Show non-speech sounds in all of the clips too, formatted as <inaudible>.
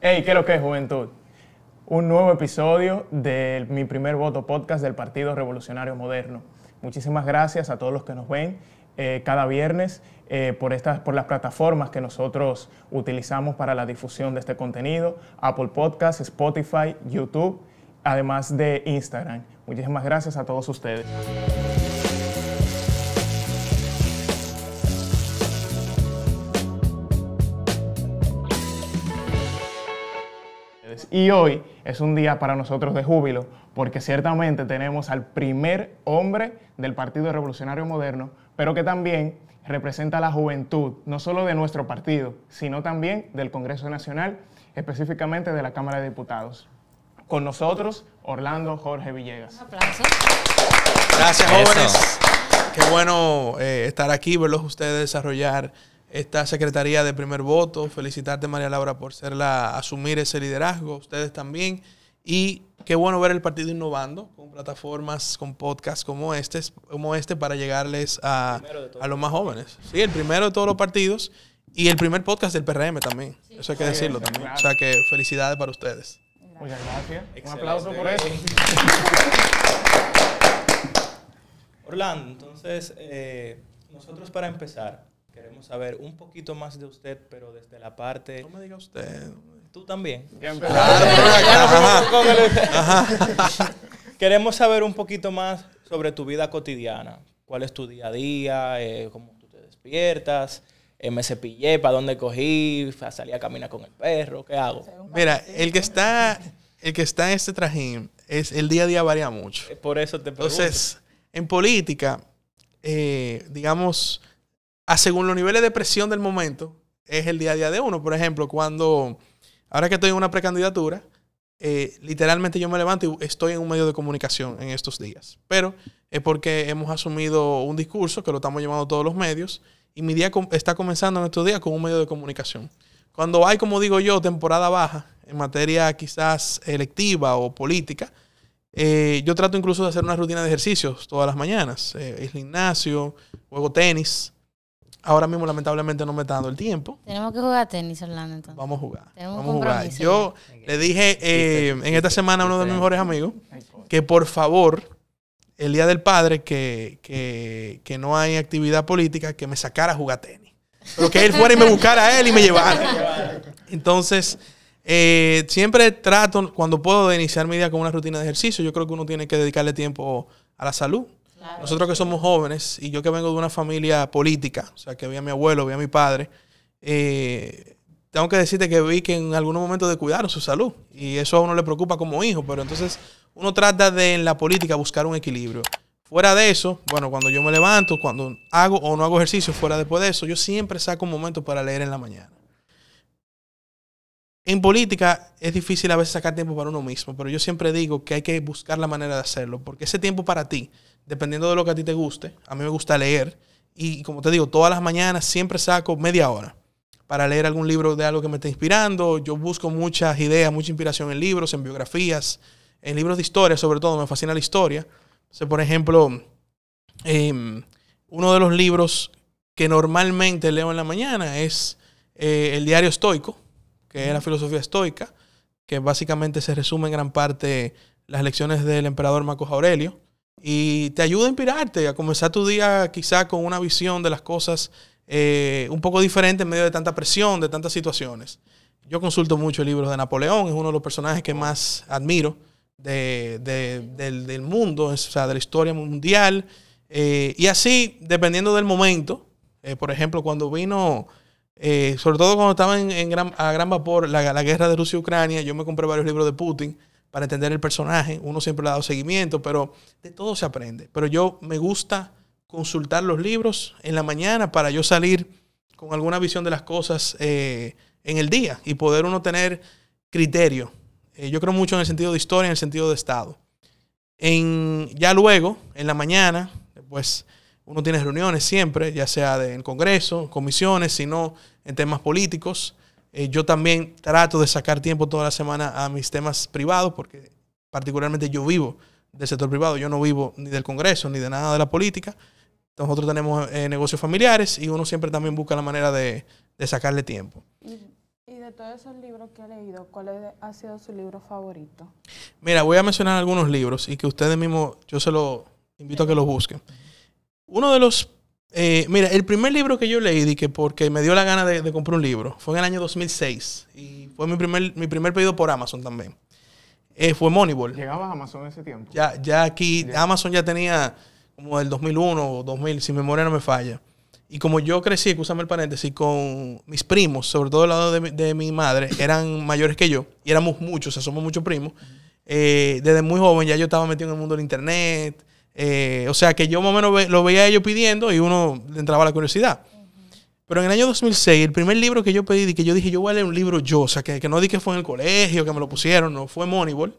Hey, ¿qué es lo que es juventud? Un nuevo episodio de Mi Primer Voto podcast del Partido Revolucionario Moderno. Muchísimas gracias a todos los que nos ven eh, cada viernes eh, por, estas, por las plataformas que nosotros utilizamos para la difusión de este contenido, Apple Podcasts, Spotify, YouTube, además de Instagram. Muchísimas gracias a todos ustedes. Y hoy es un día para nosotros de júbilo, porque ciertamente tenemos al primer hombre del Partido Revolucionario Moderno, pero que también representa la juventud, no solo de nuestro partido, sino también del Congreso Nacional, específicamente de la Cámara de Diputados. Con nosotros, Orlando Jorge Villegas. Un aplauso. Gracias, jóvenes. Qué bueno eh, estar aquí, verlos ustedes desarrollar esta Secretaría de Primer Voto. Felicitarte, María Laura, por serla, asumir ese liderazgo, ustedes también. Y qué bueno ver el partido innovando con plataformas, con podcasts como este, como este para llegarles a, a los más jóvenes. Sí, el primero de todos los partidos y el primer podcast del PRM también. Eso hay que decirlo también. O sea que felicidades para ustedes. Muchas gracias. Un aplauso por eso. Orlando, entonces, eh, nosotros para empezar, Queremos saber un poquito más de usted, pero desde la parte... No me diga usted. Tú también. <laughs> Queremos saber un poquito más sobre tu vida cotidiana. ¿Cuál es tu día a día? Eh, ¿Cómo tú te despiertas? Eh, ¿Me cepillé? ¿Para dónde cogí? ¿Salí a caminar con el perro? ¿Qué hago? Mira, el que está, el que está en este trajín, es, el día a día varía mucho. Eh, por eso te pregunto. Entonces, en política, digamos según los niveles de presión del momento, es el día a día de uno. Por ejemplo, cuando, ahora que estoy en una precandidatura, eh, literalmente yo me levanto y estoy en un medio de comunicación en estos días. Pero es porque hemos asumido un discurso que lo estamos llevando todos los medios y mi día está comenzando en estos días con un medio de comunicación. Cuando hay, como digo yo, temporada baja en materia quizás electiva o política, eh, yo trato incluso de hacer una rutina de ejercicios todas las mañanas. Eh, el gimnasio, juego tenis, Ahora mismo, lamentablemente, no me está dando el tiempo. Tenemos que jugar tenis, Orlando, entonces. Vamos a jugar. Vamos a jugar. Yo le dije eh, en esta semana a uno de mis mejores amigos que por favor, el Día del Padre, que, que, no hay actividad política, que me sacara a jugar tenis. Pero que él fuera y me buscara a él y me llevara. Entonces, eh, siempre trato, cuando puedo, de iniciar mi día con una rutina de ejercicio. Yo creo que uno tiene que dedicarle tiempo a la salud. Nosotros que somos jóvenes y yo que vengo de una familia política, o sea, que vi a mi abuelo, vi a mi padre, eh, tengo que decirte que vi que en algunos momentos cuidar su salud y eso a uno le preocupa como hijo, pero entonces uno trata de en la política buscar un equilibrio. Fuera de eso, bueno, cuando yo me levanto, cuando hago o no hago ejercicio, fuera después de eso, yo siempre saco un momento para leer en la mañana. En política es difícil a veces sacar tiempo para uno mismo, pero yo siempre digo que hay que buscar la manera de hacerlo, porque ese tiempo para ti, dependiendo de lo que a ti te guste, a mí me gusta leer, y como te digo, todas las mañanas siempre saco media hora para leer algún libro de algo que me esté inspirando. Yo busco muchas ideas, mucha inspiración en libros, en biografías, en libros de historia, sobre todo, me fascina la historia. por ejemplo, em, uno de los libros que normalmente leo en la mañana es eh, el diario estoico que es la filosofía estoica, que básicamente se resume en gran parte las lecciones del emperador Marcos Aurelio, y te ayuda a inspirarte, a comenzar tu día quizá con una visión de las cosas eh, un poco diferente en medio de tanta presión, de tantas situaciones. Yo consulto mucho el libro de Napoleón, es uno de los personajes que más admiro del, mundo, o sea, de la historia mundial. Eh, y así, dependiendo del momento, eh, por ejemplo, cuando vino sobre todo cuando estaba en, gran, a gran vapor la, la guerra de Rusia y Ucrania, yo me compré varios libros de Putin para entender el personaje. Uno siempre le ha dado seguimiento, pero de todo se aprende. Pero yo me gusta consultar los libros en la mañana para yo salir con alguna visión de las cosas eh, en el día y poder uno tener criterio. Eh, yo creo mucho en el sentido de historia, en el sentido de Estado. En, ya luego, en la mañana, pues uno tiene reuniones siempre, ya sea de, en Congreso, comisiones, sino en temas políticos. Eh, yo también trato de sacar tiempo toda la semana a mis temas privados, porque particularmente yo vivo del sector privado, yo no vivo ni del Congreso ni de nada de la política. Nosotros tenemos eh, negocios familiares y uno siempre también busca la manera de, sacarle tiempo. Y de todos esos libros que ha leído, ¿cuál ha sido su libro favorito? Mira, voy a mencionar algunos libros y que ustedes mismos, yo se los invito a que los busquen. Uno de los, eh, mira, el primer libro que yo leí, di que porque me dio la gana de, de comprar un libro, fue en el año 2006 y fue mi primer, mi primer pedido por Amazon también. Eh, fue Moneyball. ¿Llegaba a Amazon ese tiempo? Ya, ya aquí, Amazon ya tenía como el 2001 o 2000, si mi memoria no me falla. Y como yo crecí, escúchame el paréntesis, con mis primos, sobre todo del lado de mi, de mi madre, eran mayores que yo, y éramos muchos, o sea, somos muchos primos. Eh, desde muy joven ya yo estaba metido en el mundo del internet. Eh, o sea, que yo más o menos lo veía a ellos pidiendo y uno entraba la curiosidad. Pero en el año 2006, el primer libro que yo pedí y que yo dije, yo voy a leer un libro yo, o sea, que, que no di que fue en el colegio, que me lo pusieron, no, fue Moneyball.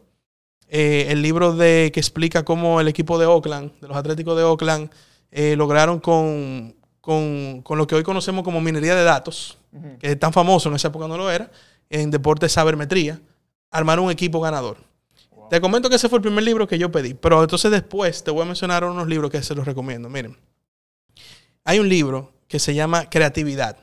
Eh, el libro de, que explica cómo el equipo de Oakland, de los Atléticos de Oakland, eh, lograron con, con, con lo que hoy conocemos como minería de datos, que es tan famoso, en esa época no lo era, en deporte sabermetría, armar un equipo ganador. Te comento que ese fue el primer libro que yo pedí, pero entonces después te voy a mencionar unos libros que se los recomiendo. Miren, hay un libro que se llama Creatividad.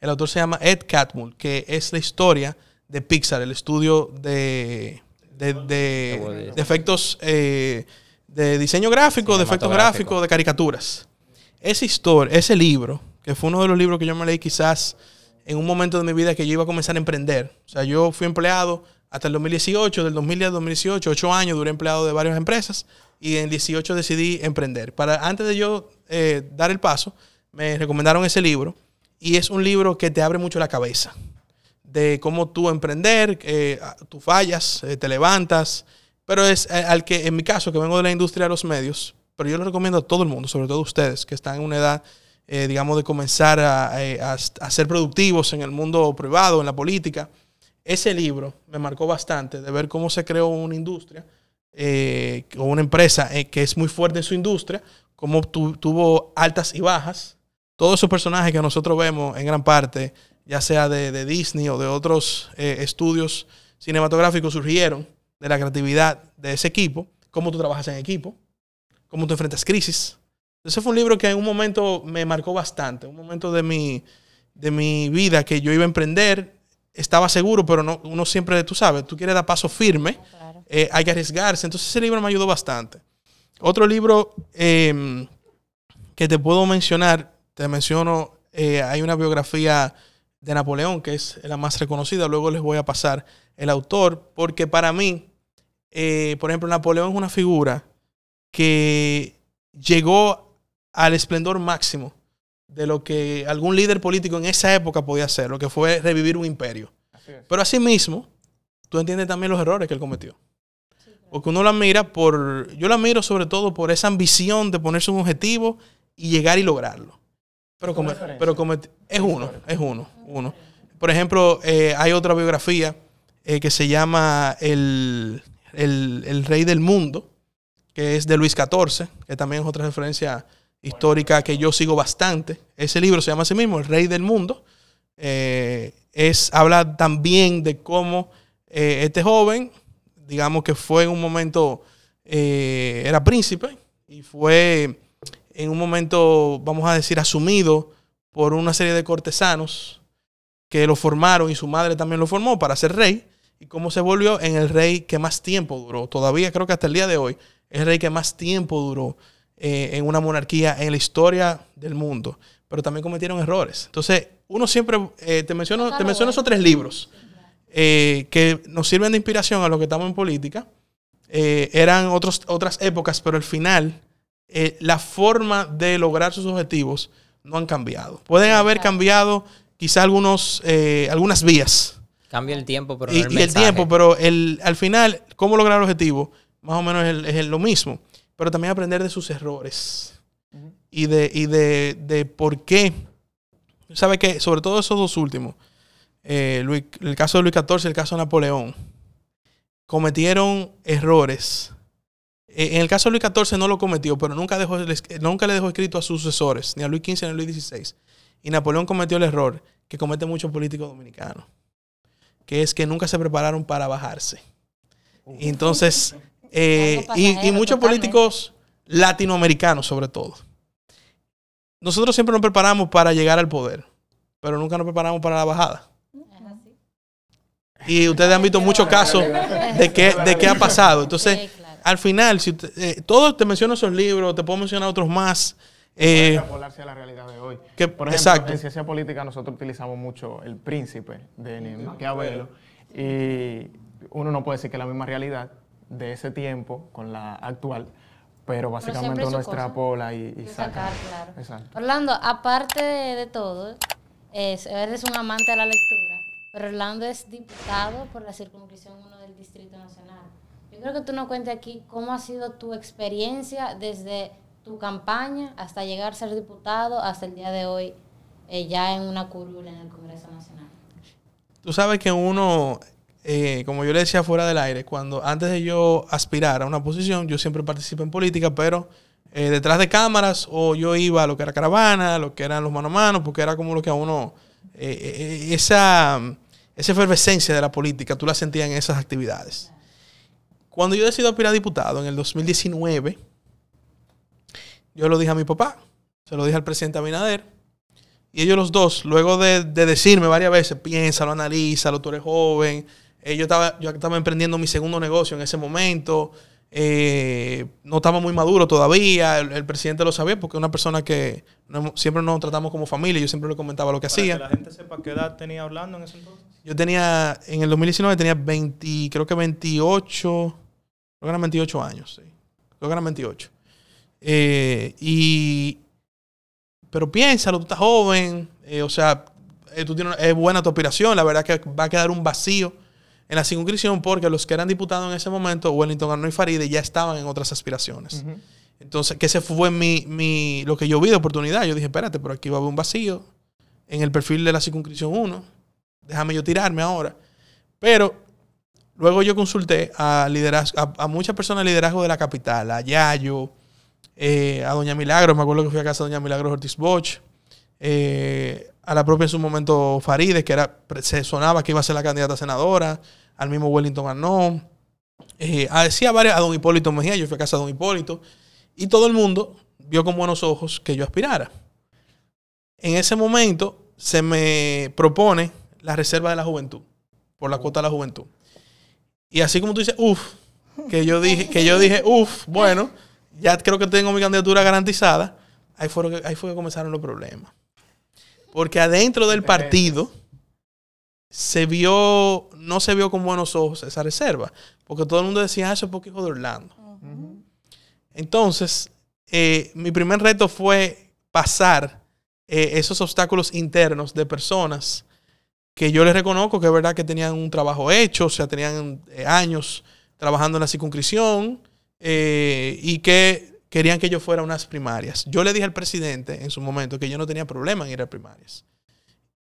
El autor se llama Ed Catmull, que es la historia de Pixar, el estudio de, de, de- de efectos eh, de diseño gráfico, de efectos gráficos, de caricaturas. Esa historia, ese libro, que fue uno de los libros que yo me leí quizás en un momento de mi vida que yo iba a comenzar a emprender. O sea, yo fui empleado hasta el 2018, del 2010 al 2018, ocho años, duré empleado de varias empresas y en el 18 decidí emprender. Para, antes de yo eh, dar el paso, me recomendaron ese libro y es un libro que te abre mucho la cabeza de cómo tú emprender, eh, tú fallas, eh, te levantas, pero es eh, al que, en mi caso, que vengo de la industria de los medios, pero yo lo recomiendo a todo el mundo, sobre todo a ustedes, que están en una edad, eh, digamos, de comenzar a, eh, a- a ser productivos en el mundo privado, en la política. Ese libro me marcó bastante de ver cómo se creó una industria eh, o una empresa eh, que es muy fuerte en su industria, cómo tu- tuvo altas y bajas. Todos esos personajes que nosotros vemos en gran parte, ya sea de, de Disney o de otros eh, estudios cinematográficos, surgieron de la creatividad de ese equipo, cómo tú trabajas en equipo, cómo tú enfrentas crisis. Ese fue un libro que en un momento me marcó bastante, un momento de mi, de mi vida que yo iba a emprender, estaba seguro, pero no, uno siempre, tú sabes, tú quieres dar paso firme, Claro. eh, hay que arriesgarse. Entonces ese libro me ayudó bastante. Otro libro eh, que te puedo mencionar, te menciono, eh, hay una biografía de Napoleón, que es la más reconocida, luego les voy a pasar el autor, porque para mí, eh, por ejemplo, Napoleón es una figura que llegó al esplendor máximo de lo que algún líder político en esa época podía hacer, lo que fue revivir un imperio. Así. Pero asimismo, tú entiendes también los errores que él cometió. Porque uno lo admira por. Yo lo admiro sobre todo por esa ambición de ponerse un objetivo y llegar y lograrlo. Pero, come- pero es uno, es uno, uno. Por ejemplo, eh, hay otra biografía eh, que se llama el, el- el Rey del Mundo, que es de Luis XIV, que también es otra referencia histórica que yo sigo bastante. Ese libro se llama así mismo, El Rey del Mundo. Eh, es, habla también de cómo eh, este joven, digamos que fue en un momento, eh, era príncipe y fue en un momento, vamos a decir, asumido por una serie de cortesanos que lo formaron y su madre también lo formó para ser rey y cómo se volvió en el rey que más tiempo duró. Todavía creo que hasta el día de hoy el rey que más tiempo duró eh, en una monarquía en la historia del mundo. Pero también cometieron errores. Entonces, uno siempre, eh, te menciono, te menciono esos tres libros eh, que nos sirven de inspiración a los que estamos en política. Eh, eran otros, otras épocas, pero al final eh, la forma de lograr sus objetivos no han cambiado. Pueden haber cambiado quizá algunos, eh, algunas vías Cambia el tiempo, pero y, no el y el tiempo, pero el, al final, cómo lograr el objetivo, más o menos es, el- es el- lo mismo. Pero también aprender de sus errores y de, y de, de por qué. ¿Sabe que Sobre todo esos dos últimos, eh, Luis- el caso de Luis XIV y el caso de Napoleón, cometieron errores. Eh, en el caso de Luis XIV no lo cometió, pero nunca, dejó, nunca le dejó escrito a sus sucesores, ni a Luis XV ni a Luis XVI. Y Napoleón cometió el error que cometen muchos políticos dominicanos, que es que nunca se prepararon para bajarse. Entonces, <laughs> eh, y, muchos totalmente. políticos latinoamericanos sobre todo. Nosotros siempre nos preparamos para llegar al poder, pero nunca nos preparamos para la bajada. Y ustedes han visto muchos casos de qué, de qué ha pasado. Entonces, al final, si usted- eh, todos te menciono esos libros, te puedo mencionar otros más. eh, a la realidad de hoy. que- Por ejemplo, exacto. en ciencia política nosotros utilizamos mucho el príncipe de Maquiavelo y uno no puede decir que es la misma realidad de ese tiempo con la actual, pero básicamente siempre uno extrapola y, y saca. sacar, claro. Exacto. Orlando, aparte de, de todo, es- eres un amante de la lectura, pero Orlando es diputado por la circunscripción 1 del Distrito Nacional. Yo creo que tú nos cuentes aquí cómo ha sido tu experiencia desde tu campaña hasta llegar a ser diputado hasta el día de hoy, eh, ya en una curul en el Congreso Nacional. Tú sabes que uno, eh, como yo le decía fuera del aire, cuando antes de yo aspirar a una posición, yo siempre participo en política, pero eh, detrás de cámaras o yo iba a lo que era caravana, lo que eran los mano a mano, porque era como lo que a uno, eh, eh, esa, esa efervescencia de la política, tú la sentías en esas actividades. Cuando yo decido aspirar a diputado en el 2019, yo lo dije a mi papá, se lo dije al presidente Abinader, y ellos los dos, luego de, de decirme varias veces, piénsalo, analízalo, tú eres joven. Eh, yo, estaba, yo estaba emprendiendo mi segundo negocio en ese momento. eh, no estaba muy maduro todavía. El, el presidente lo sabía porque es una persona que no siempre nos tratamos como familia. Yo siempre le comentaba lo que Para hacía. que la gente sepa qué edad tenía hablando en ese entonces. Yo tenía, en el 2019 tenía 20, creo que 28, creo que eran 28 años, sí. Creo que eran 28. Eh, y, pero piénsalo, tú estás joven, eh, o sea, tú tienes, es buena tu aspiración, la verdad que va a quedar un vacío en la circunscripción porque los que eran diputados en ese momento, Wellington Arnold y Faride, ya estaban en otras aspiraciones. Entonces, que ese fue mi, mi, lo que yo vi de oportunidad. Yo dije, espérate, pero aquí va a haber un vacío en el perfil de la circunscripción 1. Déjame yo tirarme ahora. Pero luego yo consulté a, liderazgo, a, a muchas personas de liderazgo de la capital, a Yayo, eh, a Doña Milagros, me acuerdo que fui a casa de Doña Milagros Ortiz Bosch, eh, a la propia en su momento Faride, que era, se sonaba que iba a ser la candidata a senadora, al mismo Wellington Arnón, eh, a, sí, a, varias- a don Hipólito Mejía, yo fui a casa de don Hipólito, y todo el mundo vio con buenos ojos que yo aspirara. En ese momento se me propone la reserva de la juventud, por la cuota de la juventud. Y así como tú dices, uff, que yo dije, que yo dije, uff, bueno, ya creo que tengo mi candidatura garantizada, ahí, fueron, ahí fue que comenzaron los problemas. Porque adentro del partido se vio, no se vio con buenos ojos esa reserva. Porque todo el mundo decía, ah, eso es porque hijo de Orlando. Entonces, eh, mi primer reto fue pasar eh, esos obstáculos internos de personas que yo les reconozco que es verdad que tenían un trabajo hecho, o sea, tenían eh, años trabajando en la circunscripción eh, y que querían que yo fuera a unas primarias. Yo le dije al presidente en su momento que yo no tenía problema en ir a primarias.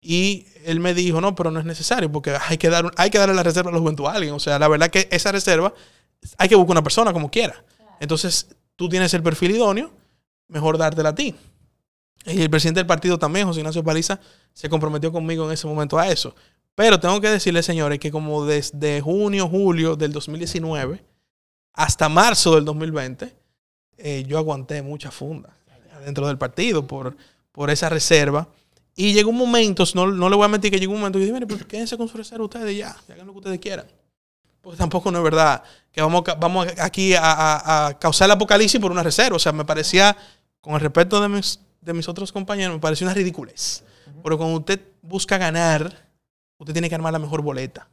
Y él me dijo, no, pero no es necesario porque hay que, dar, hay que darle la reserva a la juventud a alguien. O sea, la verdad que esa reserva hay que buscar una persona como quiera. Entonces, tú tienes el perfil idóneo, mejor dártela a ti. Y el presidente del partido también, José Ignacio Paliza, se comprometió conmigo en ese momento a eso. Pero tengo que decirles, señores, que como desde junio, julio del 2019 hasta marzo del 2020, eh, yo aguanté mucha funda dentro del partido por, por esa reserva. Y llegó un momento, no, no le voy a mentir que llegó un momento que dije, mire, pues quédense con su reserva ustedes ya, y hagan lo que ustedes quieran. Porque tampoco no es verdad que vamos, vamos aquí a, a- a causar el apocalipsis por una reserva. O sea, me parecía, con el respeto de mis, de mis otros compañeros, me pareció una ridiculez. Pero cuando usted busca ganar, usted tiene que armar la mejor boleta.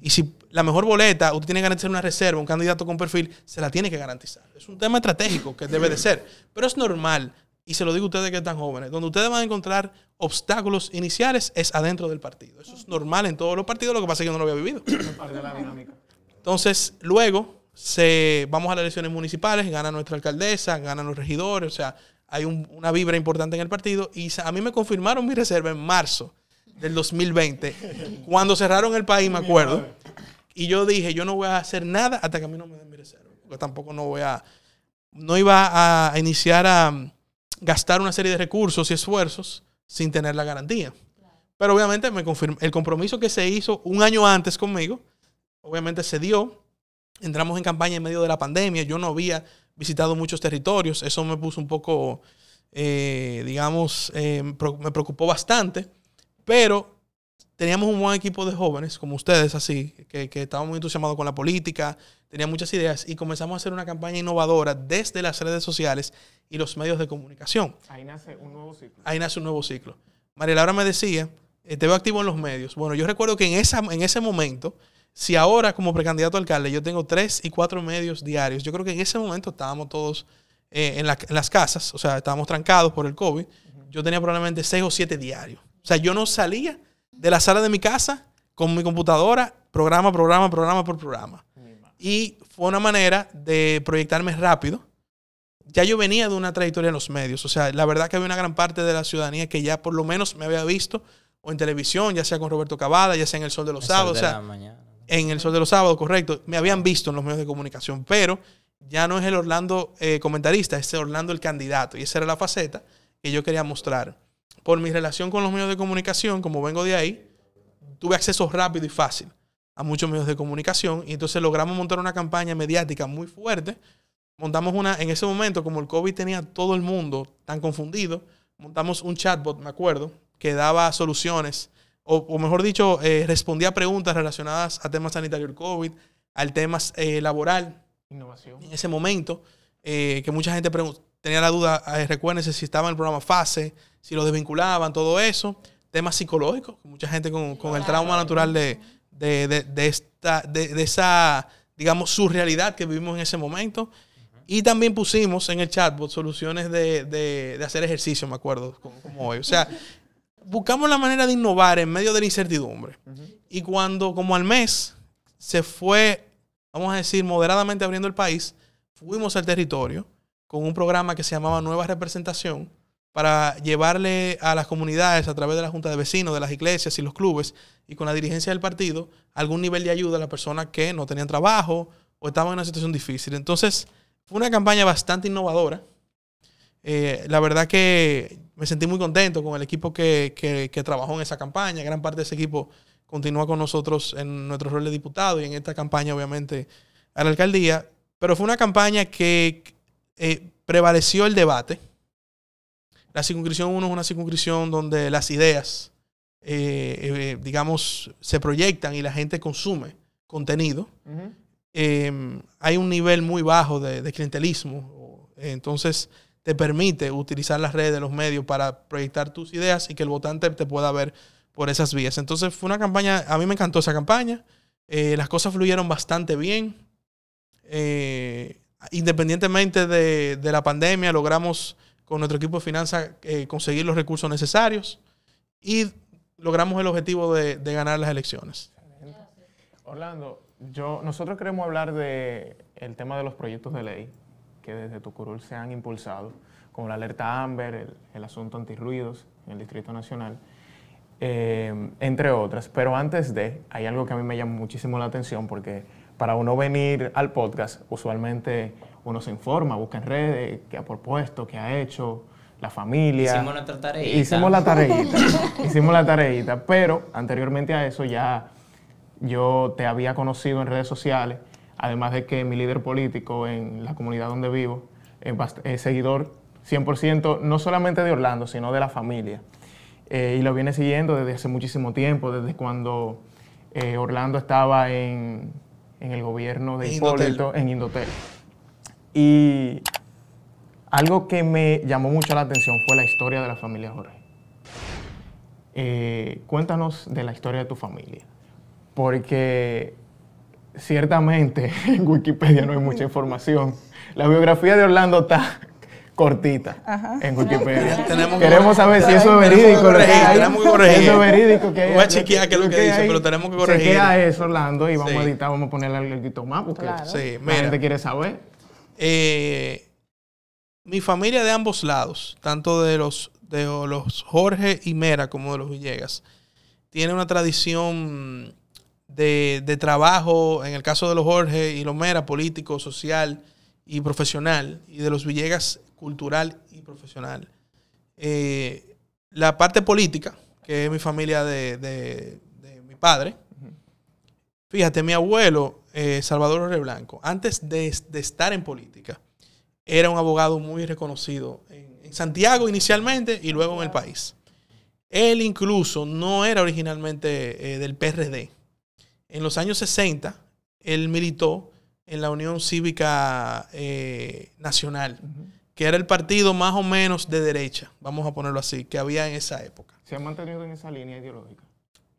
Y si la mejor boleta, usted tiene que garantizar una reserva, un candidato con perfil, se la tiene que garantizar. Es un tema estratégico que debe de ser. Pero es normal, y se lo digo a ustedes que están jóvenes, donde ustedes van a encontrar obstáculos iniciales es adentro del partido. Eso es normal en todos los partidos, lo que pasa es que yo no lo había vivido. <coughs> Entonces, luego se, vamos a las elecciones municipales, gana nuestra alcaldesa, ganan los regidores, o sea, hay un- una vibra importante en el partido. Y a mí me confirmaron mi reserva en marzo del 2020, <laughs> cuando cerraron el país, me acuerdo. Y yo dije, yo no voy a hacer nada hasta que a mí no me den mi reserva. Porque tampoco no voy a, no iba a, iniciar a gastar una serie de recursos y esfuerzos sin tener la garantía. Pero obviamente me confirm- el compromiso que se hizo un año antes conmigo, obviamente se dio. Entramos en campaña en medio de la pandemia. Yo no había visitado muchos territorios. Eso me puso un poco, eh, digamos, pro- me preocupó bastante. Pero teníamos un buen equipo de jóvenes, como ustedes, así, que, que estaban muy entusiasmados con la política, tenían muchas ideas y comenzamos a hacer una campaña innovadora desde las redes sociales y los medios de comunicación. Ahí nace un nuevo ciclo. Ahí nace un nuevo ciclo. María Laura me decía, eh, te veo activo en los medios. Bueno, yo recuerdo que en, esa, en ese momento, si ahora como precandidato a alcalde yo tengo tres y cuatro medios diarios, yo creo que en ese momento estábamos todos eh, en, la- en las casas, o sea, estábamos trancados por el COVID. Yo tenía probablemente seis o siete diarios. O sea, yo no salía de la sala de mi casa con mi computadora, programa, programa, programa por programa. Y fue una manera de proyectarme rápido. Ya yo venía de una trayectoria en los medios. O sea, la verdad que había una gran parte de la ciudadanía que ya por lo menos me había visto o en televisión, ya sea con Roberto Cavada, ya sea en El Sol de los El Sábados. de o sea, la mañana. en el Sol de los Sábados, correcto. Me habían visto en los medios de comunicación, pero ya no es el Orlando eh, comentarista, es el Orlando el candidato. Y esa era la faceta que yo quería mostrar. Por mi relación con los medios de comunicación, como vengo de ahí, tuve acceso rápido y fácil a muchos medios de comunicación. Y entonces logramos montar una campaña mediática muy fuerte. Montamos una, en ese momento, como el COVID tenía todo el mundo tan confundido, montamos un chatbot, me acuerdo, que daba soluciones, o, o mejor dicho, eh, respondía a preguntas relacionadas a temas sanitarios del COVID, al tema eh, laboral, Innovación. en ese momento, eh, que mucha gente tenía la duda, eh, recuérdense si estaba en el programa FASE, si lo desvinculaban, todo eso. Temas psicológicos, mucha gente con, con el trauma natural de, de, de- esta, de, esa, digamos, surrealidad que vivimos en ese momento. Y también pusimos en el chatbot soluciones de hacer ejercicio, me acuerdo, como, como hoy. O sea, buscamos la manera de innovar en medio de la incertidumbre. Y cuando, como al mes, se fue, vamos a decir, moderadamente abriendo el país, fuimos al territorio con un programa que se llamaba Nueva Representación para llevarle a las comunidades a través de la Junta de Vecinos, de las iglesias y los clubes y con la dirigencia del partido algún nivel de ayuda a las personas que no tenían trabajo o estaban en una situación difícil. Entonces, fue una campaña bastante innovadora. Eh, la verdad que me sentí muy contento con el equipo que, que- trabajó en esa campaña. Gran parte de ese equipo continúa con nosotros en nuestro rol de diputado y en esta campaña, obviamente, a la alcaldía. Pero fue una campaña que eh, prevaleció el debate. La circunscripción 1 es una circunscripción donde las ideas, eh, eh, digamos, se proyectan y la gente consume contenido eh, hay un nivel muy bajo de, de clientelismo. eh, Entonces, te permite utilizar las redes, los medios para proyectar tus ideas y que el votante te pueda ver por esas vías. Entonces, fue una campaña, a mí me encantó esa campaña. Eh, las cosas fluyeron bastante bien. Eh, independientemente de, de la pandemia, logramos con nuestro equipo de finanzas eh, conseguir los recursos necesarios y logramos el objetivo de, de ganar las elecciones. Orlando, yo, nosotros queremos hablar de el tema de los proyectos de ley que desde tu curul se han impulsado, como la alerta Amber, el, el asunto antirruidos en el Distrito Nacional, eh, entre otras. Pero antes de, hay algo que a mí me llama muchísimo la atención porque para uno venir al podcast, usualmente uno se informa, busca en redes qué ha propuesto, qué ha hecho, la familia. Hicimos nuestra tareita. Hicimos la tareita. <laughs> hicimos la tareita. Pero anteriormente a eso ya yo te había conocido en redes sociales, además de que mi líder político en la comunidad donde vivo es seguidor 100% no solamente de Orlando, sino de la familia. Eh, y lo viene siguiendo desde hace muchísimo tiempo, desde cuando eh, Orlando estaba en, en el gobierno de En Indotel. Hipólito, en Indotel. Y algo que me llamó mucho la atención fue la historia de la familia Jorge. Eh, cuéntanos de la historia de tu familia, porque ciertamente <laughs> en Wikipedia no hay mucha información. La biografía de Orlando está cortita en Wikipedia. Tenemos Queremos saber si eso es que verídico. que corregir, hay. tenemos que corregir. Eso es verídico. Que Voy a chequear qué es lo que dice, hay. pero tenemos que corregir. Chequea eso, Orlando, y vamos Sí. a editar, vamos a ponerle algo más, porque Claro. Sí, la gente quiere saber. Eh, mi familia de ambos lados, tanto de los, de los Jorge y Mera como de los Villegas, tiene una tradición de, de trabajo, en el caso de los Jorge y los Mera, político, social y profesional, y de los Villegas, cultural y profesional. Eh, la parte política, que es mi familia de, de- de mi padre, Fíjate, mi abuelo, eh, Salvador Reblanco, antes de, de estar en política, era un abogado muy reconocido en, en Santiago inicialmente y luego en el país. Él incluso no era originalmente eh, del PRD. En los años 60, él militó en la Unión Cívica eh, Nacional, que era el partido más o menos de derecha, vamos a ponerlo así, que había en esa época. ¿Se han mantenido en esa línea ideológica?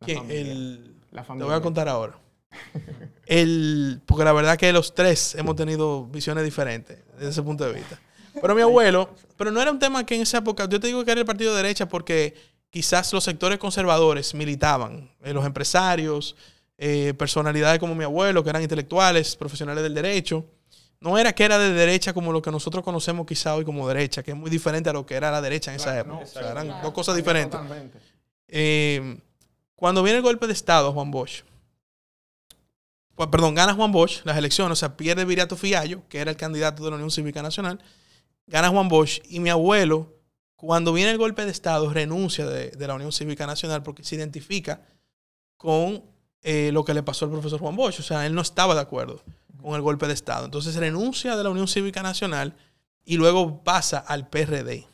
La ¿Quién? familia. El- La te familia. voy a contar ahora. El, porque la verdad que los tres hemos tenido visiones diferentes desde ese punto de vista. Pero mi abuelo, pero no era un tema que en esa época, yo te digo que era el partido de derecha porque quizás los sectores conservadores militaban, eh, los empresarios, eh, personalidades como mi abuelo, que eran intelectuales, profesionales del derecho. No era que era de derecha como lo que nosotros conocemos quizá hoy como derecha, que es muy diferente a lo que era la derecha en esa época. no, O sea, eran claro. dos cosas diferentes. Eh, cuando viene el golpe de Estado, Juan Bosch, perdón, gana Juan Bosch las elecciones, o sea, pierde Viriato Fiallo, que era el candidato de la Unión Cívica Nacional, gana Juan Bosch y mi abuelo, cuando viene el golpe de Estado, renuncia de, de la Unión Cívica Nacional porque se identifica con eh, lo que le pasó al profesor Juan Bosch, o sea, él no estaba de acuerdo con el golpe de Estado, entonces renuncia de la Unión Cívica Nacional y luego pasa al PRD.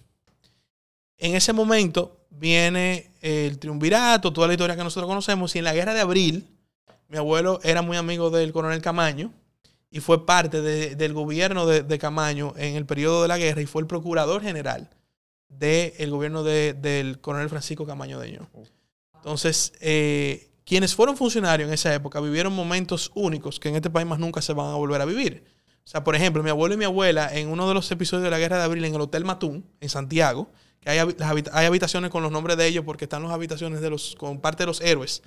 En ese momento viene el triunvirato, toda la historia que nosotros conocemos, y en la guerra de abril, mi abuelo era muy amigo del coronel Camaño y fue parte de- del gobierno de, de Camaño en el periodo de la guerra y fue el procurador general del gobierno de- del coronel Francisco Camaño Deño. Entonces, eh, quienes fueron funcionarios en esa época vivieron momentos únicos que en este país más nunca se van a volver a vivir. O sea, por ejemplo, mi abuelo y mi abuela en uno de los episodios de la Guerra de Abril en el Hotel Matún, en Santiago, que hay habitaciones con los nombres de ellos porque están las habitaciones de los, con parte de los héroes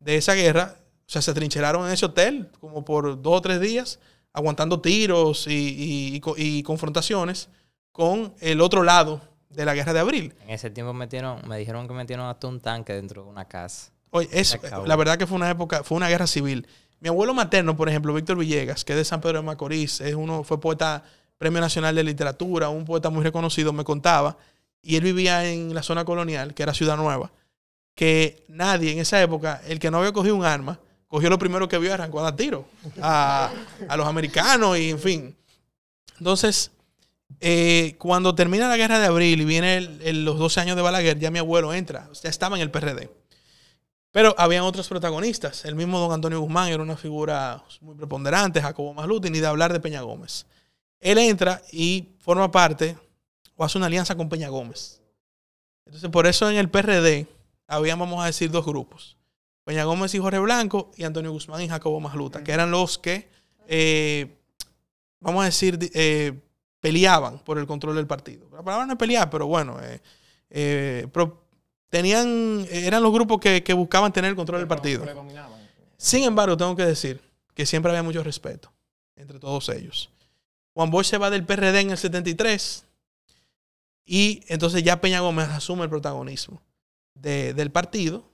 de esa guerra. O sea, se trincheraron en ese hotel como por dos o tres días, aguantando tiros y, y- y co- y confrontaciones con el otro lado de la Guerra de Abril. En ese tiempo metieron, me dijeron que metieron hasta un tanque dentro de una casa. Oye, eso, la verdad que fue una época, fue una guerra civil. Mi abuelo materno, por ejemplo, Víctor Villegas, que es de San Pedro de Macorís, es uno, fue poeta, Premio Nacional de Literatura, un poeta muy reconocido, me contaba, y él vivía en la zona colonial, que era Ciudad Nueva, que nadie en esa época, el que no había cogido un arma, cogió lo primero que vio y arrancó a dar tiro a, a los americanos y en fin. Entonces, eh, cuando termina la guerra de abril y viene los 12 años de Balaguer, ya mi abuelo entra, ya estaba en el PRD. Pero habían otros protagonistas. El mismo don Antonio Guzmán era una figura muy preponderante, Jacobo Masluti, ni de hablar de Peña Gómez. Él entra y forma parte o hace una alianza con Peña Gómez. Entonces, por eso en el PRD habían, vamos a decir, dos grupos. Peña Gómez y Jorge Blanco y Antonio Guzmán y Jacobo Masluta, que eran los que, eh, vamos a decir, eh, peleaban por el control del partido. La palabra no es pelear, pero bueno, eh, tenían, eran los grupos que, buscaban tener el control del partido. Sin embargo, tengo que decir que siempre había mucho respeto entre todos ellos. Juan Bosch se va del PRD en el 73 y entonces ya Peña Gómez asume el protagonismo de- del partido.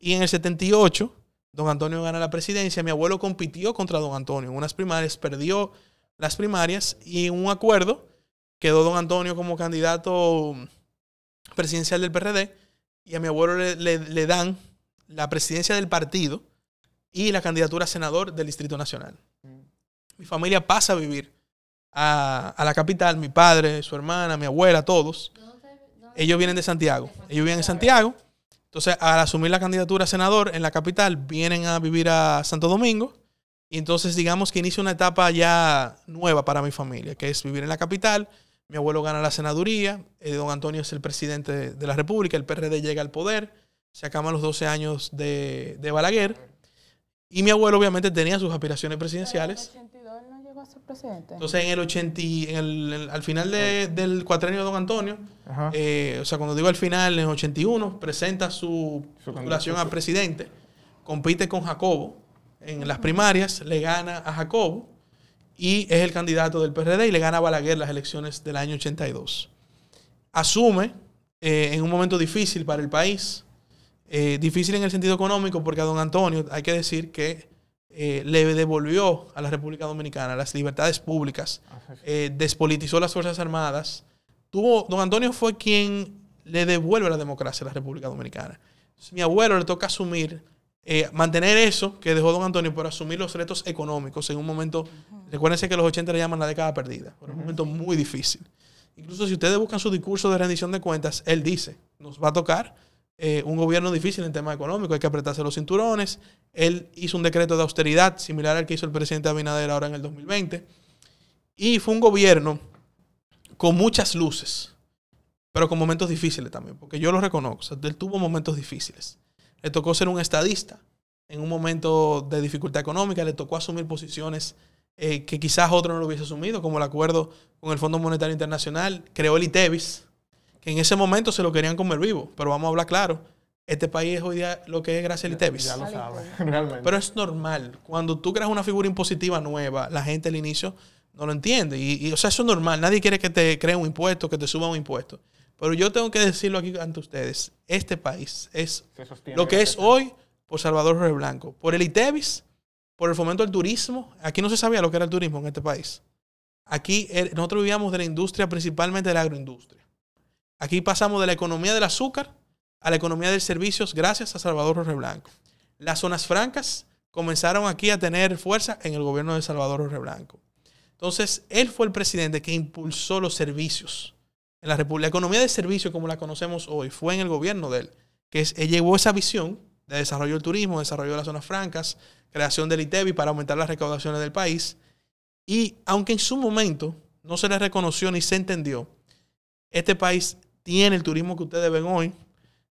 Y en el 78, don Antonio gana la presidencia. Mi abuelo compitió contra don Antonio en unas primarias, perdió las primarias y en un acuerdo quedó don Antonio como candidato presidencial del PRD y a mi abuelo le, le- le dan la presidencia del partido y la candidatura a senador del Distrito Nacional. Mi familia pasa a vivir a, a la capital, mi padre, su hermana, mi abuela, todos. Ellos vienen de Santiago. Ellos viven en Santiago. Entonces, al asumir la candidatura a senador en la capital, vienen a vivir a Santo Domingo. Y entonces, digamos que inicia una etapa ya nueva para mi familia, que es vivir en la capital. Mi abuelo gana la senaduría. eh, don Antonio es el presidente de, la República. El PRD llega al poder. Se acaban los 12 años de, de Balaguer. Y mi abuelo, obviamente, tenía sus aspiraciones presidenciales. En el 82 él no llegó a ser presidente. Entonces, en el 80, y- en el- en- al final de- del cuatrenio de don Antonio. Eh, o sea, cuando digo al final, en el 81, presenta su Su postulación candidato. a presidente, compite con Jacobo en las primarias, le gana a Jacobo y es el candidato del PRD y le gana a Balaguer las elecciones del año 82. Asume eh, en un momento difícil para el país, eh, difícil en el sentido económico, porque a don Antonio hay que decir que eh, le devolvió a la República Dominicana las libertades públicas, eh, despolitizó las Fuerzas Armadas. Tuvo, don Antonio fue quien le devuelve la democracia a la República Dominicana. Entonces, mi abuelo le toca asumir, eh, mantener eso que dejó don Antonio, pero asumir los retos económicos en un momento, recuérdense que los 80 le llaman la década perdida, fue un momento muy difícil. Incluso si ustedes buscan su discurso de rendición de cuentas, él dice, nos va a tocar eh, un gobierno difícil en temas económicos, hay que apretarse los cinturones. Él hizo un decreto de austeridad similar al que hizo el presidente Abinader ahora en el 2020. Y fue un gobierno con muchas luces, pero con momentos difíciles también, porque yo lo reconozco. O sea, él tuvo momentos difíciles. Le tocó ser un estadista en un momento de dificultad económica, le tocó asumir posiciones eh, que quizás otro no lo hubiese asumido, como el acuerdo con el Fondo Monetario Internacional, creó el ITEVIS, que en ese momento se lo querían comer vivo, pero vamos a hablar claro, este país es hoy día lo que es gracias al ITEVIS. Ya lo sabe, <laughs> realmente. Pero es normal. Cuando tú creas una figura impositiva nueva, la gente al inicio no lo entiende. Y, y, o sea, eso es normal. Nadie quiere que te cree un impuesto, que te suba un impuesto. Pero yo tengo que decirlo aquí ante ustedes. Este país es lo que es a- hoy por Salvador Jorge Blanco. Por el ITEVIS, por el fomento del turismo. Aquí no se sabía lo que era el turismo en este país. Aquí eh, nosotros vivíamos de la industria, principalmente de la agroindustria. Aquí pasamos de la economía del azúcar a la economía de servicios gracias a Salvador Jorge Blanco. Las zonas francas comenzaron aquí a tener fuerza en el gobierno de Salvador Jorge Blanco. Entonces, él fue el presidente que impulsó los servicios en la República. La economía de servicios, como la conocemos hoy, fue en el gobierno de él, que él llevó esa visión de desarrollo del turismo, desarrollo de las zonas francas, creación del ITEVI para aumentar las recaudaciones del país. Y aunque en su momento no se le reconoció ni se entendió, este país tiene el turismo que ustedes ven hoy,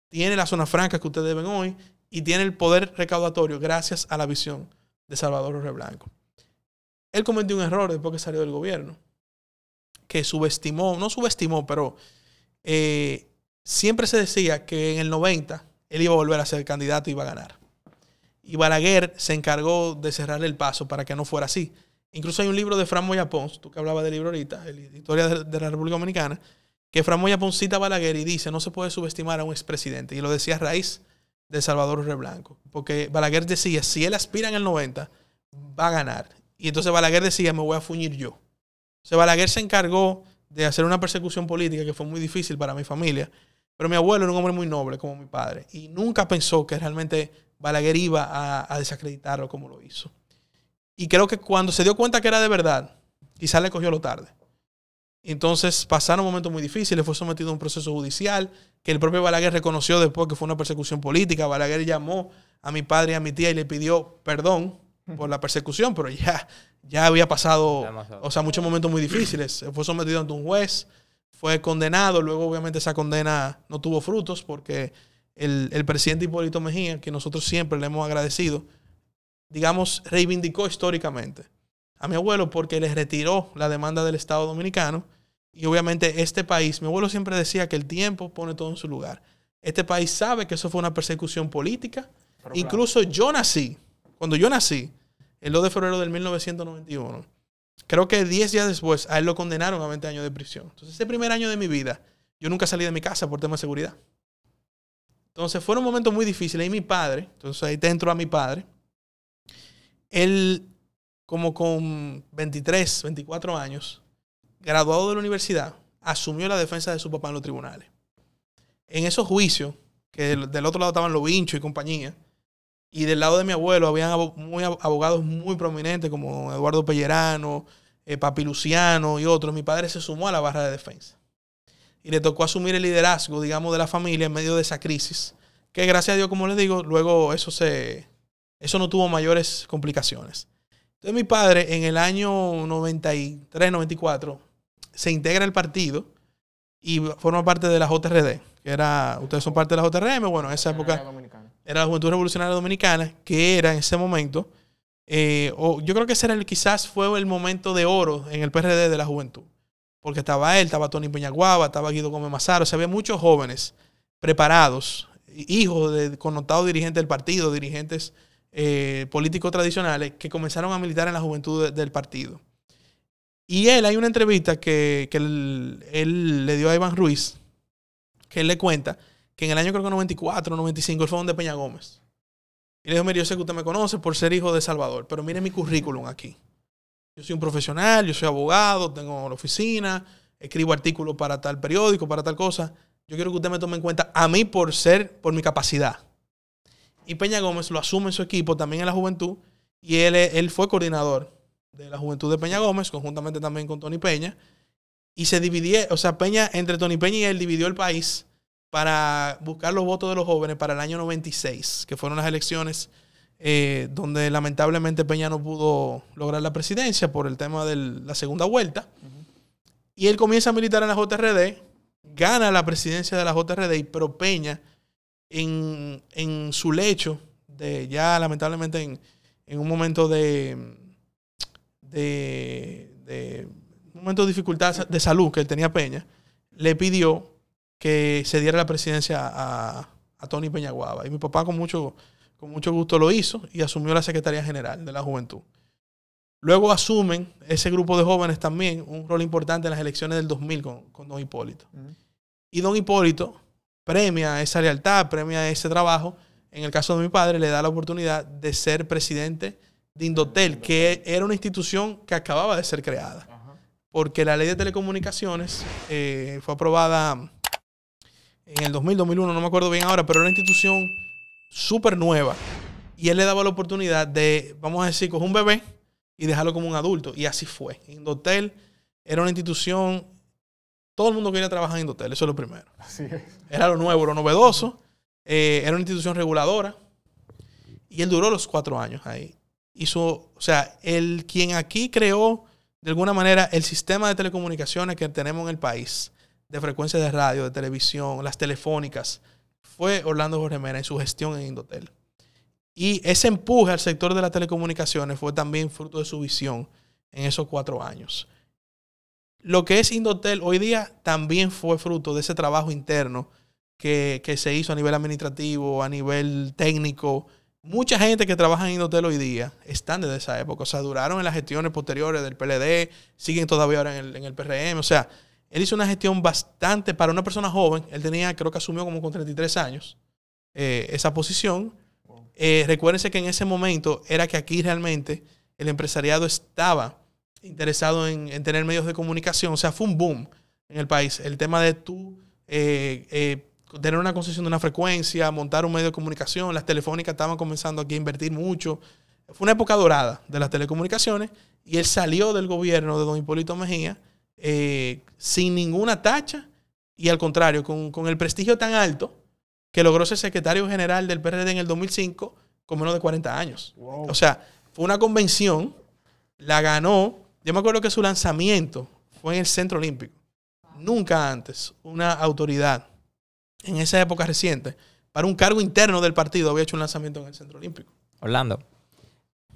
tiene las zonas francas que ustedes ven hoy y tiene el poder recaudatorio gracias a la visión de Salvador Jorge Blanco. Él cometió un error después que salió del gobierno, que subestimó, no subestimó, pero eh, siempre se decía que en el 90 él iba a volver a ser candidato y iba a ganar. Y Balaguer se encargó de cerrarle el paso para que no fuera así. Incluso hay un libro de Fran Moya Pons, tú que hablabas del libro ahorita, el Historia de, la República Dominicana, que Fran Moya cita a Balaguer y dice, no se puede subestimar a un expresidente. Y lo decía a raíz de Salvador Jorge Blanco. Porque Balaguer decía, si él aspira en el 90, va a ganar. Y entonces Balaguer decía, me voy a fuñir yo. O sea, Balaguer se encargó de hacer una persecución política que fue muy difícil para mi familia. Pero mi abuelo era un hombre muy noble como mi padre. Y nunca pensó que realmente Balaguer iba a, desacreditarlo como lo hizo. Y creo que cuando se dio cuenta que era de verdad, quizás le cogió lo tarde. Entonces pasaron momentos muy difíciles, fue sometido a un proceso judicial que el propio Balaguer reconoció después que fue una persecución política. Balaguer llamó a mi padre y a mi tía y le pidió perdón por la persecución, pero ya, ya había pasado, Demasiado. o sea, muchos momentos muy difíciles. Fue sometido ante un juez, fue condenado, luego obviamente esa condena no tuvo frutos porque el, el presidente Hipólito Mejía, que nosotros siempre le hemos agradecido, digamos, reivindicó históricamente a mi abuelo porque les retiró la demanda del Estado Dominicano y obviamente este país, mi abuelo siempre decía que el tiempo pone todo en su lugar. Este país sabe que eso fue una persecución política. Pero Incluso yo nací, cuando yo nací, el 2 de febrero del 1991, creo que 10 días después a él lo condenaron a 20 años de prisión. Entonces ese primer año de mi vida, yo nunca salí de mi casa por temas de seguridad. Entonces fueron momentos muy difíciles. Y mi padre, entonces ahí dentro a mi padre, él como con 23, 24 años, graduado de la universidad, asumió la defensa de su papá en los tribunales. En esos juicios, que del, del otro lado estaban los vinchos y compañía, y del lado de mi abuelo habían abogados muy prominentes como Eduardo Pellerano, eh, Papi Luciano y otros. Mi padre se sumó a la barra de defensa. Y le tocó asumir el liderazgo, digamos, de la familia en medio de esa crisis. Que gracias a Dios, como les digo, luego eso se. Eso no tuvo mayores complicaciones. Entonces mi padre en el año 93, 94 se integra al partido y forma parte de la JRD, que era, ustedes son parte de la JRM, bueno, en esa época. Era la Juventud Revolucionaria Dominicana, que era en ese momento, eh, o yo creo que ese era el, quizás fue el momento de oro en el PRD de la juventud. Porque estaba él, estaba Tony Peñaguaba, estaba Guido Gómez Mazaro, o sea, había muchos jóvenes preparados, hijos de connotados dirigentes del partido, dirigentes eh, políticos tradicionales, que comenzaron a militar en la juventud de- del partido. Y él, hay una entrevista que, que él, él le dio a Iván Ruiz, que él le cuenta que en el año creo que 94, 95, él fue donde Peña Gómez. Y le dijo, mire, yo sé que usted me conoce por ser hijo de Salvador, pero mire mi currículum aquí. Yo soy un profesional, yo soy abogado, tengo la oficina, escribo artículos para tal periódico, para tal cosa. Yo quiero que usted me tome en cuenta a mí por ser, por mi capacidad. Y Peña Gómez lo asume en su equipo también en la juventud y él, él fue coordinador de la juventud de Peña Gómez, conjuntamente también con Tony Peña. Y se dividió, o sea, Peña, entre Tony Peña y él dividió el país para buscar los votos de los jóvenes para el año 96, que fueron las elecciones eh, donde lamentablemente Peña no pudo lograr la presidencia por el tema de la segunda vuelta. Y él comienza a militar en la JRD, gana la presidencia de la JRD, pero Peña, en, en su lecho, de ya lamentablemente en, en un momento de, de, de un momento de dificultad de salud que él tenía Peña, le pidió que se diera la presidencia a, a Tony Peñaguaba. Y mi papá con mucho, con mucho gusto lo hizo y asumió la Secretaría General de la Juventud. Luego asumen ese grupo de jóvenes también un rol importante en las elecciones del 2000 con, con Don Hipólito. Y Don Hipólito premia esa lealtad, premia ese trabajo. En el caso de mi padre, le da la oportunidad de ser presidente de Indotel, que era una institución que acababa de ser creada. Porque la ley de telecomunicaciones eh, fue aprobada en el 2000, 2001, no me acuerdo bien ahora, pero era una institución súper nueva. Y él le daba la oportunidad de, vamos a decir, coger un bebé y dejarlo como un adulto. Y así fue. Indotel era una institución, todo el mundo quería trabajar en Indotel, eso es lo primero. Así es. Era lo nuevo, lo novedoso. Eh, era una institución reguladora. Y él duró los cuatro años ahí. Hizo, o sea, el quien aquí creó, de alguna manera, el sistema de telecomunicaciones que tenemos en el país, de frecuencia de radio, de televisión, las telefónicas, fue Orlando Jorge Mena en su gestión en Indotel. Y ese empuje al sector de las telecomunicaciones fue también fruto de su visión en esos cuatro años. Lo que es Indotel hoy día también fue fruto de ese trabajo interno que, que se hizo a nivel administrativo, a nivel técnico. Mucha gente que trabaja en Indotel hoy día están desde esa época. O sea, duraron en las gestiones posteriores del PLD, siguen todavía ahora en el, en el PRM. O sea, él hizo una gestión bastante para una persona joven. Él tenía, creo que asumió como con 33 años eh, esa posición. Eh, recuérdense que en ese momento era que aquí realmente el empresariado estaba interesado en, en tener medios de comunicación. O sea, fue un boom en el país. El tema de tú eh, eh, tener una concesión de una frecuencia, montar un medio de comunicación. Las telefónicas estaban comenzando aquí a invertir mucho. Fue una época dorada de las telecomunicaciones y él salió del gobierno de don Hipólito Mejía eh, sin ninguna tacha y al contrario, con, con el prestigio tan alto que logró ser secretario general del PRD en el 2005 con menos de 40 años. Wow. O sea, fue una convención, la ganó. Yo me acuerdo que su lanzamiento fue en el Centro Olímpico. Nunca antes una autoridad en esa época reciente para un cargo interno del partido había hecho un lanzamiento en el Centro Olímpico. Orlando,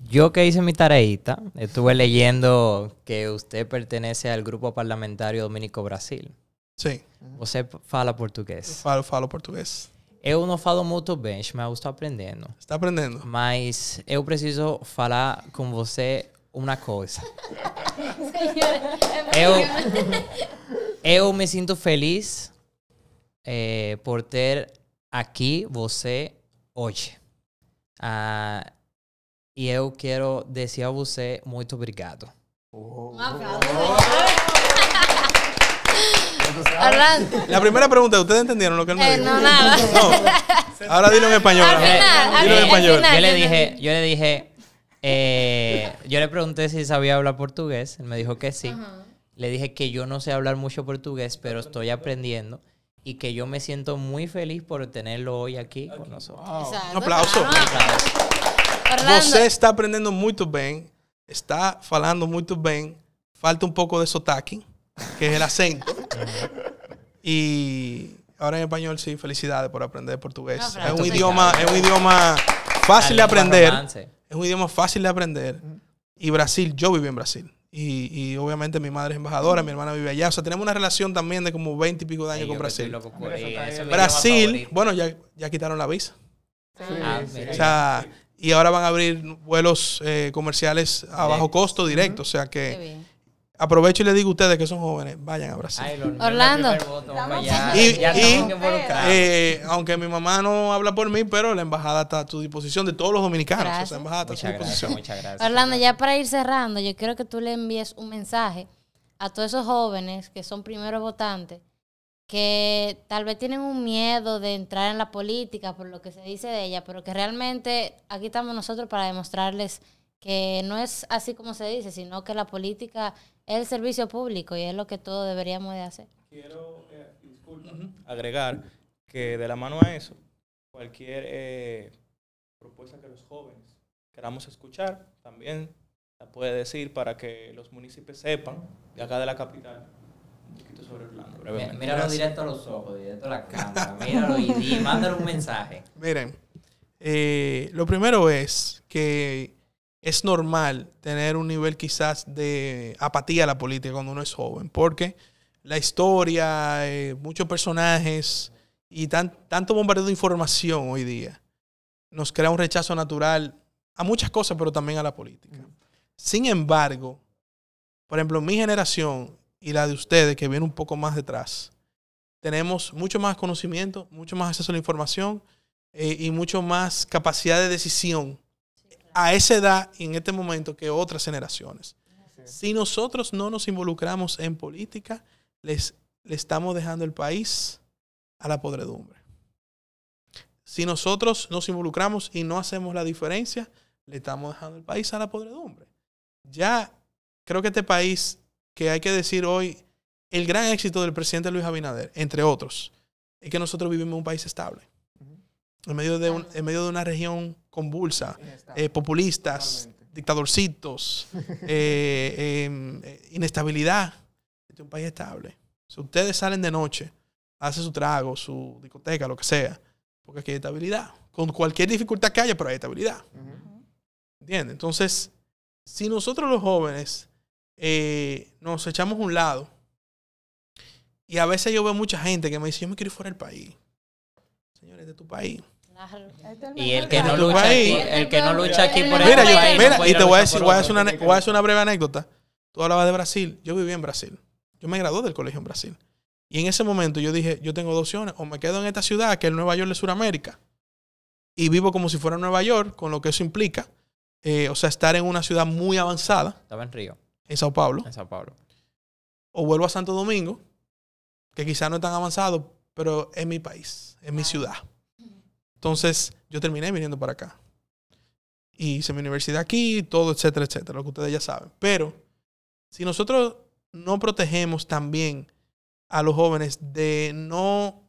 yo que hice mi tareita, estuve leyendo que usted pertenece al grupo parlamentario Dominico Brasil. Sí, Você fala português. falo, falo português. Eu não falo muito bem, mas eu estou aprendendo. Está aprendendo. Mas eu preciso falar com você uma coisa. Eu, eu me sinto feliz eh, por ter aqui você hoje. Ah, e eu quero dizer a você muito obrigado. Un aplauso. Orlando. La primera pregunta, ¿ustedes entendieron lo que él me Eh, dijo? no, nada. <laughs> No. Ahora dilo en español. Al ahora. final, al Dilo en español. final. Yo le dije, yo le dije, eh, yo le pregunté si sabía hablar portugués. Él me dijo que sí. Le dije que yo no sé hablar mucho portugués, pero estoy aprendiendo. Y que yo me siento muy feliz por tenerlo hoy aquí con nosotros. Exacto, Un aplauso. claro. Orlando, Você está aprendendo muito bem, está falando muito bem, falta um pouco de sotaque, que es el acento. y ahora en español sí, felicidades por aprender portugués. No, es un idioma, es un idioma fácil de aprender. romance. Es un idioma fácil de aprender. Y Brasil, yo viví en Brasil. Y, y obviamente mi madre es embajadora, mi hermana vive allá. O sea, tenemos una relación también de como 20 y pico de años con Brasil. loco Brasil, bueno, ya, ya quitaron la visa. Ah, mira. O sea, y ahora van a abrir vuelos eh, comerciales a bajo costo directo. O sea que aprovecho y le digo a ustedes que son jóvenes, vayan a Brasil. Ay, lo- Orlando. voto, allá. Y- ya y-. Eh, aunque mi mamá no habla por mí, pero la embajada está a tu disposición de todos los dominicanos. Gracias. O sea, la embajada está a tu gracias, disposición. muchas gracias. Orlando, ya para ir cerrando, yo quiero que tú le envíes un mensaje a todos esos jóvenes que son primeros votantes, que tal vez tienen un miedo de entrar en la política por lo que se dice de ella, pero que realmente aquí estamos nosotros para demostrarles que no es así como se dice, sino que la política es el servicio público y es lo que todos deberíamos de hacer. Quiero, eh, disculpa, agregar que de la mano a eso, cualquier eh, propuesta que los jóvenes queramos escuchar, también la puede decir para que los municipios sepan, de acá de la capital, un poquito sobre Orlando, Mi- brevemente. Míralo Gracias. directo a los ojos, directo a la cámara. Míralo y, y <laughs> mándale un mensaje. Miren, eh, lo primero es que es normal tener un nivel quizás de apatía a la política cuando uno es joven, porque la historia, eh, muchos personajes y tan- tanto bombardeo de información hoy día nos crea un rechazo natural a muchas cosas, pero también a la política. Sin embargo, por ejemplo, mi generación y la de ustedes, que viene un poco más detrás, tenemos mucho más conocimiento, mucho más acceso a la información eh, y mucho más capacidad de decisión a esa edad y en este momento que otras generaciones. Si nosotros no nos involucramos en política, les, le estamos dejando el país a la podredumbre. Si nosotros nos involucramos y no hacemos la diferencia, le estamos dejando el país a la podredumbre. Ya creo que este país, que hay que decir hoy, el gran éxito del presidente Luis Abinader, entre otros, es que nosotros vivimos en un país estable. En medio de, un- en medio de una región convulsa, eh, populistas, Totalmente. dictadorcitos, <laughs> eh, em, eh, inestabilidad. Este es un país estable. Si ustedes salen de noche, hacen su trago, su discoteca, lo que sea, porque aquí hay estabilidad. Con cualquier dificultad que haya, pero hay estabilidad. ¿Entiendes? Entonces, si nosotros los jóvenes eh, nos echamos a un lado, y a veces yo veo mucha gente que me dice, yo me quiero ir fuera del país. Señores, de tu país. Y el que no lucha aquí, el que no lucha aquí por Mira, este yo- país, mira, y te voy a decir, voy a hacer una, ane- voy a hacer una breve anécdota. Tú hablabas de Brasil. Yo viví en Brasil. Yo me gradué del colegio en Brasil. Y en ese momento yo dije, yo tengo dos opciones. O me quedo en esta ciudad, que es el Nueva York de Sudamérica, y vivo como si fuera Nueva York, con lo que eso implica. Eh, o sea, estar en una ciudad muy avanzada, Estaba en Río, en Sao Paulo. en Sao Paulo. O vuelvo a Santo Domingo, que quizás no es tan avanzado, pero es mi país, es mi ciudad. Entonces, yo terminé viniendo para acá. Y hice mi universidad aquí, todo, etcétera, etcétera, lo que ustedes ya saben. Pero, si nosotros no protegemos también a los jóvenes de no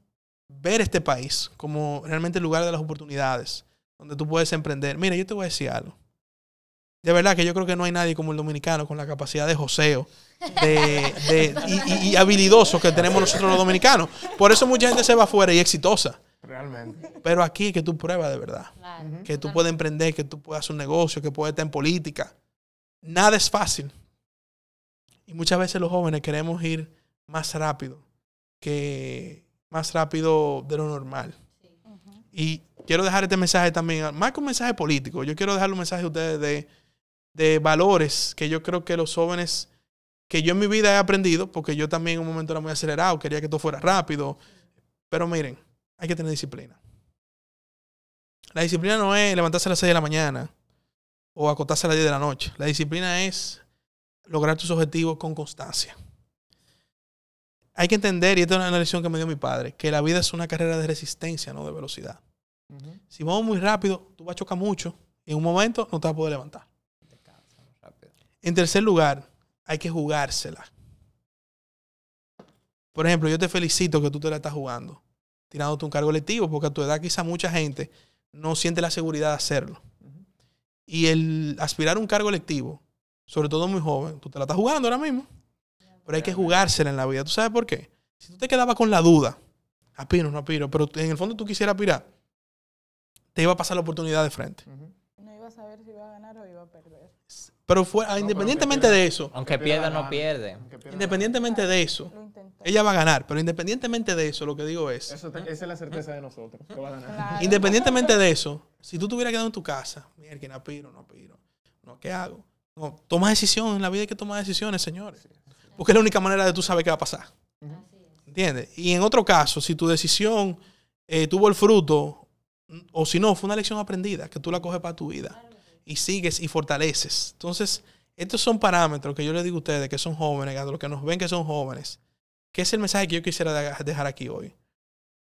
ver este país como realmente el lugar de las oportunidades, donde tú puedes emprender. Mira, yo te voy a decir algo. De verdad que yo creo que no hay nadie como el dominicano con la capacidad de joseo de, de- y, y- y habilidoso que tenemos nosotros los dominicanos. Por eso mucha gente se va afuera y es exitosa. Realmente. Pero aquí es que tú pruebas de verdad. Claro. Que tú puedes emprender, que tú puedes hacer un negocio, que puedes estar en política. Nada es fácil. Y muchas veces los jóvenes queremos ir más rápido que más rápido de lo normal. Y quiero dejar este mensaje también, más que un mensaje político, yo quiero dejarle un mensaje a ustedes de, de valores que yo creo que los jóvenes, que yo en mi vida he aprendido, porque yo también en un momento era muy acelerado, quería que todo fuera rápido, pero miren, hay que tener disciplina. La disciplina no es levantarse a las 6 de la mañana o acostarse a las 10 de la noche. La disciplina es lograr tus objetivos con constancia. Hay que entender, y esta es una lección que me dio mi padre, que la vida es una carrera de resistencia, no de velocidad. Si vamos muy rápido, tú vas a chocar mucho y en un momento no te vas a poder levantar. En tercer lugar, hay que jugársela. Por ejemplo, yo te felicito que tú te la estás jugando, tirándote un cargo electivo, porque a tu edad quizá mucha gente no siente la seguridad de hacerlo. Y el aspirar a un cargo electivo, sobre todo muy joven, tú te la estás jugando ahora mismo. Pero hay que jugársela en la vida. ¿Tú sabes por qué? Si tú te quedabas con la duda, aspiro, no aspiro, pero en el fondo tú quisieras aspirar, te iba a pasar la oportunidad de frente. A saber si iba a ganar o iba a perder. Pero fue, independientemente de eso, Aunque pierda, no pierde. Independientemente de eso, ella va a ganar. Pero independientemente de eso, lo que digo es, Eso te- esa es la certeza de nosotros. que va a ganar. Claro. <laughs> independientemente de eso, si tú te hubieras quedado en tu casa, mira, que no no no, ¿qué hago? No, toma decisiones, en la vida hay que tomar decisiones, señores. Porque es la única manera de tú saber qué va a pasar. ¿Entiendes? Y en otro caso, si tu decisión eh, tuvo el fruto, o si no, fue una lección aprendida, que tú la coges para tu vida y sigues y fortaleces. Entonces, estos son parámetros que yo les digo a ustedes que son jóvenes, a los que nos ven que son jóvenes, que es el mensaje que yo quisiera de- dejar aquí hoy.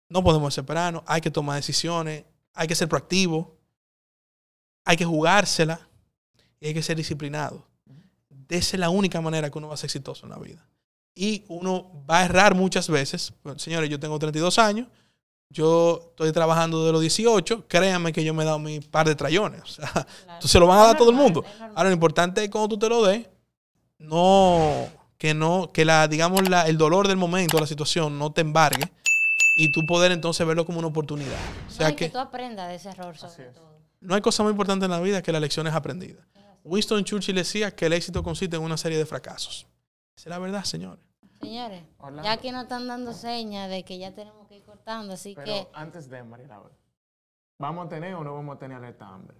No podemos desesperarnos, hay que tomar decisiones, hay que ser proactivo, hay que jugársela y hay que ser disciplinado. Esa es la única manera que uno va a ser exitoso en la vida. Y uno va a errar muchas veces. Bueno, señores, yo tengo 32 años, Yo estoy trabajando de los 18, créanme que yo me he dado mi par de trayones. <laughs> O sea, entonces lo van a dar a todo el mundo. Ahora, lo importante es cuando tú te lo des, no, que no, que la, digamos, la, el dolor del momento, la situación, no te embargue y tú poder entonces verlo como una oportunidad. O No, sea y que, que tú aprendas de ese error sobre todo. no hay cosa más importante en la vida que la lección es aprendida. Winston Churchill decía que el éxito consiste en una serie de fracasos. Esa es la verdad, señores. Señores, ya aquí nos están dando señas de que ya tenemos así Pero que antes de María Laura, ¿vamos a tener o no vamos a tener alerta Amber?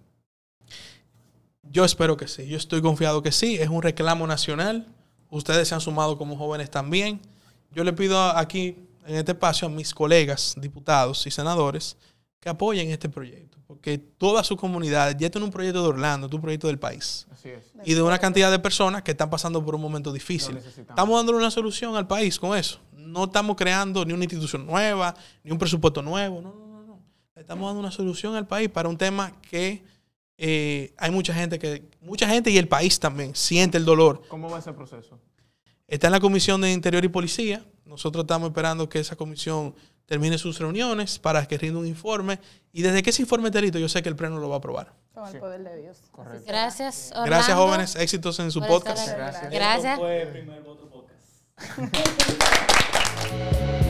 Yo espero que sí. Yo estoy confiado que sí. Es un reclamo nacional. Ustedes se han sumado como jóvenes también. Yo le pido aquí, en este espacio, a mis colegas, diputados y senadores, que apoyen este proyecto. Porque toda su comunidad, ya esto no es un proyecto de Orlando, es un proyecto del país. Así es. Y de una cantidad de personas que están pasando por un momento difícil. Estamos dándole una solución al país con eso. No estamos creando ni una institución nueva, ni un presupuesto nuevo. No, no, no. Estamos dando una solución al país para un tema que eh, hay mucha gente que, mucha gente y el país también siente el dolor. ¿Cómo va ese proceso? Está en la Comisión de Interior y Policía. Nosotros estamos esperando que esa comisión termine sus reuniones para que rinda un informe. Y desde que ese informe esté listo, yo sé que el Pleno lo va a aprobar. Con el Sí. poder de Dios. Correcto. gracias, Orlando. Gracias, jóvenes. Éxitos en su podcast. aquí. Gracias. Gracias. Esto fue el primer voto podcast. <laughs>